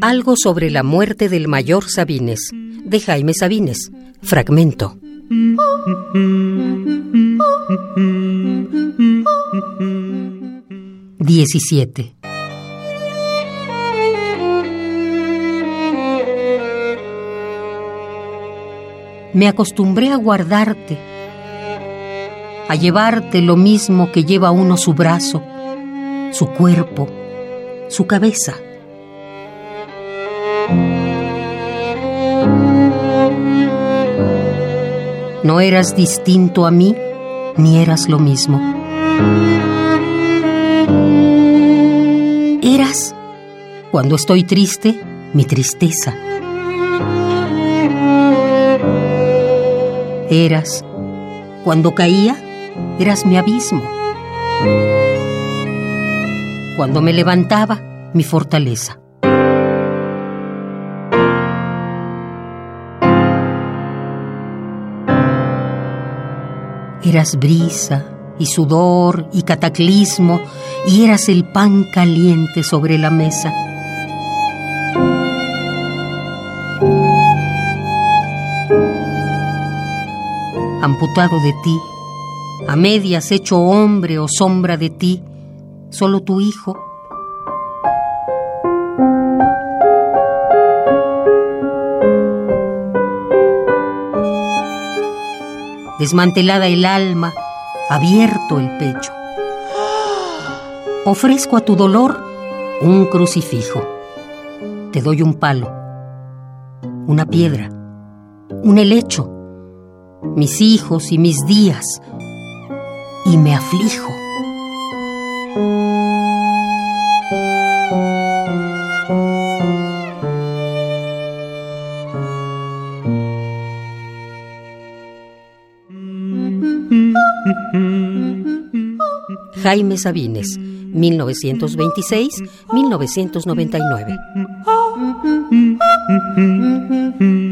Algo sobre la muerte del mayor Sabines, de Jaime Sabines. Fragmento. Diecisiete. Me acostumbré a guardarte, a llevarte lo mismo que lleva uno su brazo, su cuerpo, su cabeza. No eras distinto a mí, ni eras lo mismo. Eras, cuando estoy triste, mi tristeza. Eras, cuando caía, eras mi abismo. Cuando me levantaba, mi fortaleza. Eras brisa y sudor y cataclismo y eras el pan caliente sobre la mesa. Amputado de ti, a medias hecho hombre o sombra de ti, solo tu hijo. Desmantelada el alma, abierto el pecho. Ofrezco a tu dolor un crucifijo. Te doy un palo, una piedra, un helecho, mis hijos y mis días, y me aflijo. Jaime Sabines, 1926-1999.